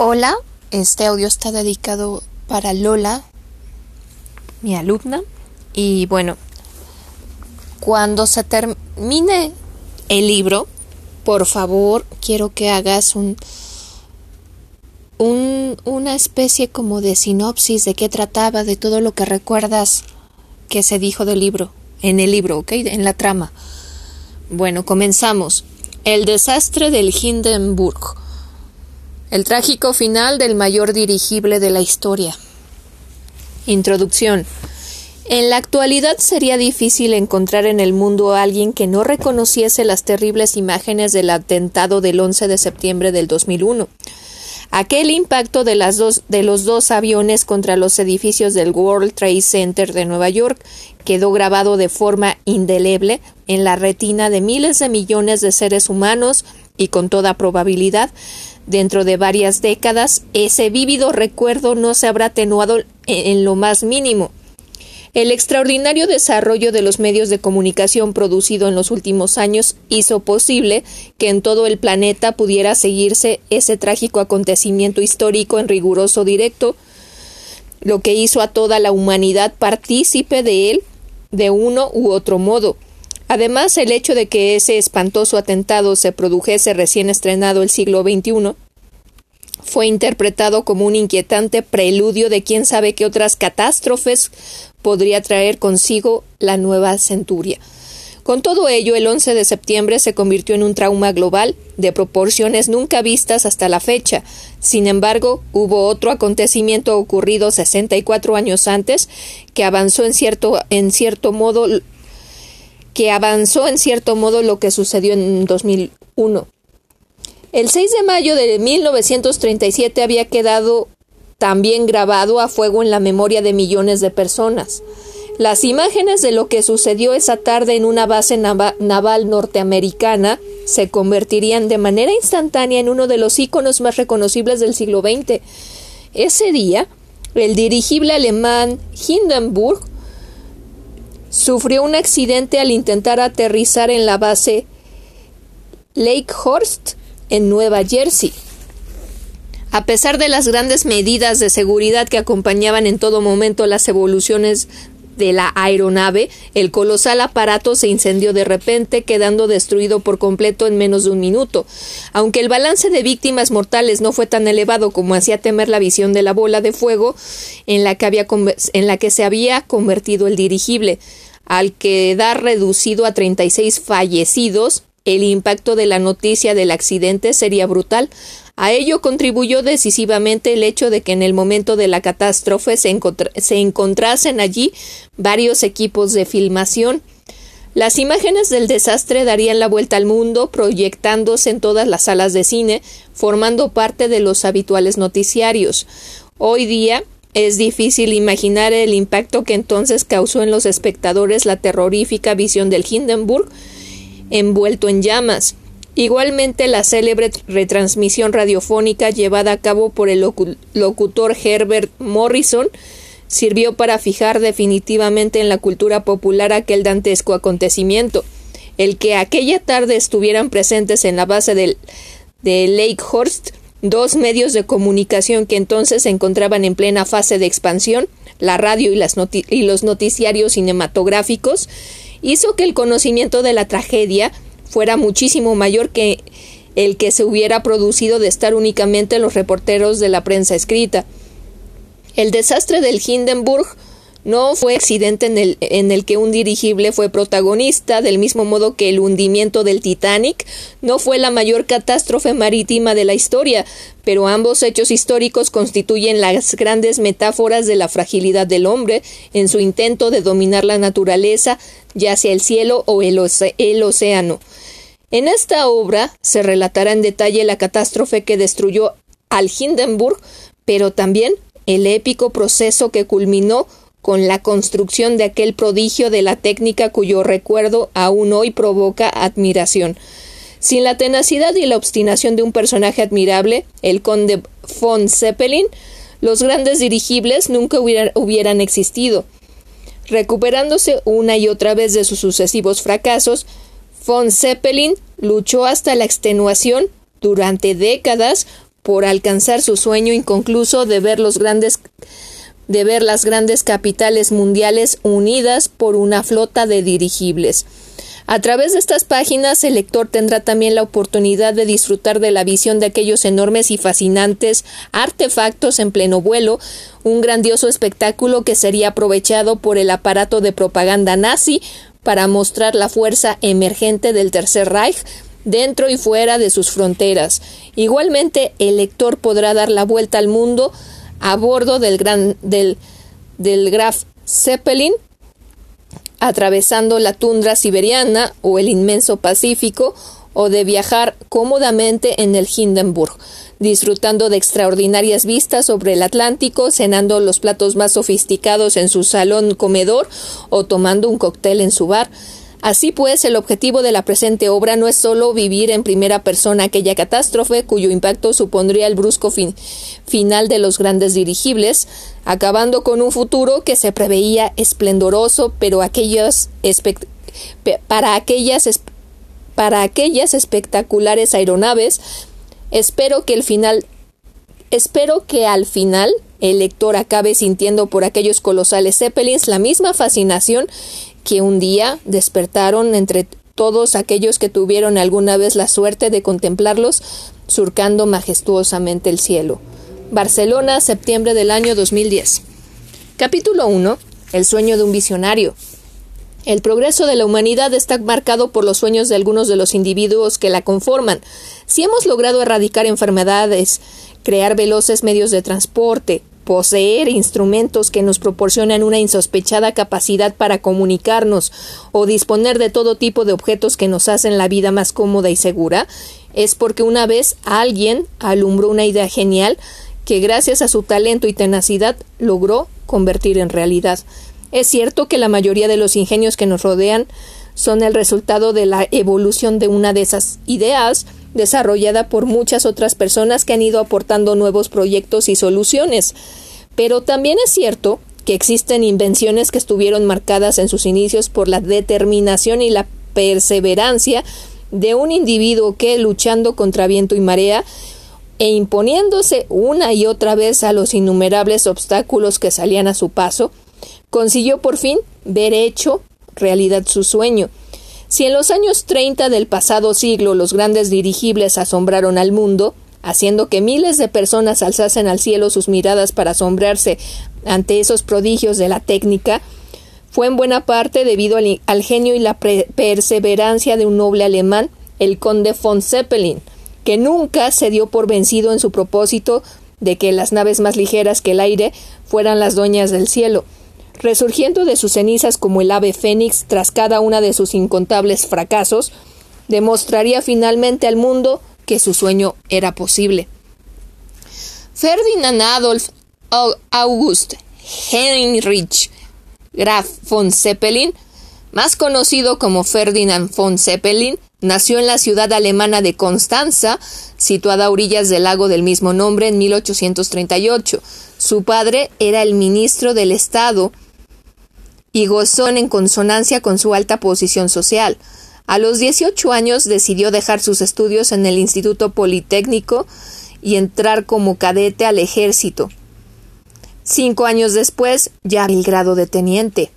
Hola, este audio está dedicado para Lola, mi alumna. Y bueno, cuando se termine el libro, por favor, quiero que hagas un, un, una especie como de sinopsis de qué trataba, de todo lo que recuerdas que se dijo del libro, en el libro, ¿ok? En la trama. Bueno, comenzamos. El desastre del Hindenburg. El trágico final del mayor dirigible de la historia. Introducción. En la actualidad sería difícil encontrar en el mundo a alguien que no reconociese las terribles imágenes del atentado del 11 de septiembre del 2001. Aquel impacto de, las dos, de los dos aviones contra los edificios del World Trade Center de Nueva York quedó grabado de forma indeleble en la retina de miles de millones de seres humanos y con toda probabilidad Dentro de varias décadas, ese vívido recuerdo no se habrá atenuado en lo más mínimo. El extraordinario desarrollo de los medios de comunicación producido en los últimos años hizo posible que en todo el planeta pudiera seguirse ese trágico acontecimiento histórico en riguroso directo, lo que hizo a toda la humanidad partícipe de él de uno u otro modo. Además, el hecho de que ese espantoso atentado se produjese recién estrenado el siglo XXI fue interpretado como un inquietante preludio de quién sabe qué otras catástrofes podría traer consigo la nueva centuria. Con todo ello, el 11 de septiembre se convirtió en un trauma global de proporciones nunca vistas hasta la fecha. Sin embargo, hubo otro acontecimiento ocurrido 64 años antes que avanzó en cierto, en cierto modo que avanzó en cierto modo lo que sucedió en 2001. El 6 de mayo de 1937 había quedado también grabado a fuego en la memoria de millones de personas. Las imágenes de lo que sucedió esa tarde en una base naval norteamericana se convertirían de manera instantánea en uno de los íconos más reconocibles del siglo XX. Ese día, el dirigible alemán Hindenburg sufrió un accidente al intentar aterrizar en la base Lakehurst en Nueva Jersey. A pesar de las grandes medidas de seguridad que acompañaban en todo momento las evoluciones de la aeronave, el colosal aparato se incendió de repente, quedando destruido por completo en menos de un minuto. Aunque el balance de víctimas mortales no fue tan elevado como hacía temer la visión de la bola de fuego en la que, había en la que se había convertido el dirigible, al quedar reducido a 36 fallecidos, el impacto de la noticia del accidente sería brutal. A ello contribuyó decisivamente el hecho de que en el momento de la catástrofe se, se encontrasen allí varios equipos de filmación. Las imágenes del desastre darían la vuelta al mundo, proyectándose en todas las salas de cine, formando parte de los habituales noticiarios. Hoy día es difícil imaginar el impacto que entonces causó en los espectadores la terrorífica visión del Hindenburg envuelto en llamas. Igualmente la célebre retransmisión radiofónica llevada a cabo por el locutor Herbert Morrison sirvió para fijar definitivamente en la cultura popular aquel dantesco acontecimiento. El que aquella tarde estuvieran presentes en la base del, de Lakehurst dos medios de comunicación que entonces se encontraban en plena fase de expansión, la radio y, los noticiarios cinematográficos, hizo que el conocimiento de la tragedia fuera muchísimo mayor que el que se hubiera producido de estar únicamente los reporteros de la prensa escrita. El desastre del Hindenburg no fue accidente en el, en el, que un dirigible fue protagonista, del mismo modo que el hundimiento del Titanic no fue la mayor catástrofe marítima de la historia, pero ambos hechos históricos constituyen las grandes metáforas de la fragilidad del hombre en su intento de dominar la naturaleza, ya sea el cielo o el, el océano. En esta obra se relatará en detalle la catástrofe que destruyó al Hindenburg, pero también el épico proceso que culminó con la construcción de aquel prodigio de la técnica cuyo recuerdo aún hoy provoca admiración. Sin la tenacidad y la obstinación de un personaje admirable, el conde von Zeppelin, los grandes dirigibles nunca hubieran, existido. Recuperándose una y otra vez de sus sucesivos fracasos, von Zeppelin luchó hasta la extenuación durante décadas por alcanzar su sueño inconcluso de ver los grandes de ver las grandes capitales mundiales unidas por una flota de dirigibles. A través de estas páginas el lector tendrá también la oportunidad de disfrutar de la visión de aquellos enormes y fascinantes artefactos en pleno vuelo, un grandioso espectáculo que sería aprovechado por el aparato de propaganda nazi para mostrar la fuerza emergente del Tercer Reich dentro y fuera de sus fronteras. Igualmente, el lector podrá dar la vuelta al mundo a bordo del, gran, del, del Graf Zeppelin atravesando la tundra siberiana o el inmenso Pacífico, o de viajar cómodamente en el Hindenburg, disfrutando de extraordinarias vistas sobre el Atlántico, cenando los platos más sofisticados en su salón comedor o tomando un cóctel en su bar, Así pues, el objetivo de la presente obra no es sólo vivir en primera persona aquella catástrofe cuyo impacto supondría el brusco final de los grandes dirigibles, acabando con un futuro que se preveía esplendoroso, pero para aquellas para aquellas espectaculares aeronaves, espero que el final espero que al final el lector acabe sintiendo por aquellos colosales zeppelins la misma fascinación que un día despertaron entre todos aquellos que tuvieron alguna vez la suerte de contemplarlos surcando majestuosamente el cielo. Barcelona, septiembre del año 2010. Capítulo 1. El sueño de un visionario. El progreso de la humanidad está marcado por los sueños de algunos de los individuos que la conforman. Si hemos logrado erradicar enfermedades, crear veloces medios de transporte, poseer instrumentos que nos proporcionan una insospechada capacidad para comunicarnos o disponer de todo tipo de objetos que nos hacen la vida más cómoda y segura, es porque una vez alguien alumbró una idea genial que gracias a su talento y tenacidad logró convertir en realidad. Es cierto que la mayoría de los ingenios que nos rodean son el resultado de la evolución de una de esas ideas, desarrollada por muchas otras personas que han ido aportando nuevos proyectos y soluciones. Pero también es cierto que existen invenciones que estuvieron marcadas en sus inicios por la determinación y la perseverancia de un individuo que, luchando contra viento y marea, e imponiéndose una y otra vez a los innumerables obstáculos que salían a su paso, consiguió por fin ver hecho realidad su sueño, si en los años 30 del pasado siglo los grandes dirigibles asombraron al mundo, haciendo que miles de personas alzasen al cielo sus miradas para asombrarse ante esos prodigios de la técnica, fue en buena parte debido al, genio y la perseverancia de un noble alemán, el conde von Zeppelin, que nunca se dio por vencido en su propósito de que las naves más ligeras que el aire fueran las dueñas del cielo, resurgiendo de sus cenizas como el ave fénix tras cada una de sus incontables fracasos, demostraría finalmente al mundo que su sueño era posible. Ferdinand Adolf August Heinrich Graf von Zeppelin, más conocido como Ferdinand von Zeppelin, nació en la ciudad alemana de Constanza, situada a orillas del lago del mismo nombre en 1838. Su padre era el ministro del Estado y gozó en consonancia con su alta posición social. A los 18 años decidió dejar sus estudios en el Instituto Politécnico y entrar como cadete al ejército. Cinco años después, ya el grado de teniente.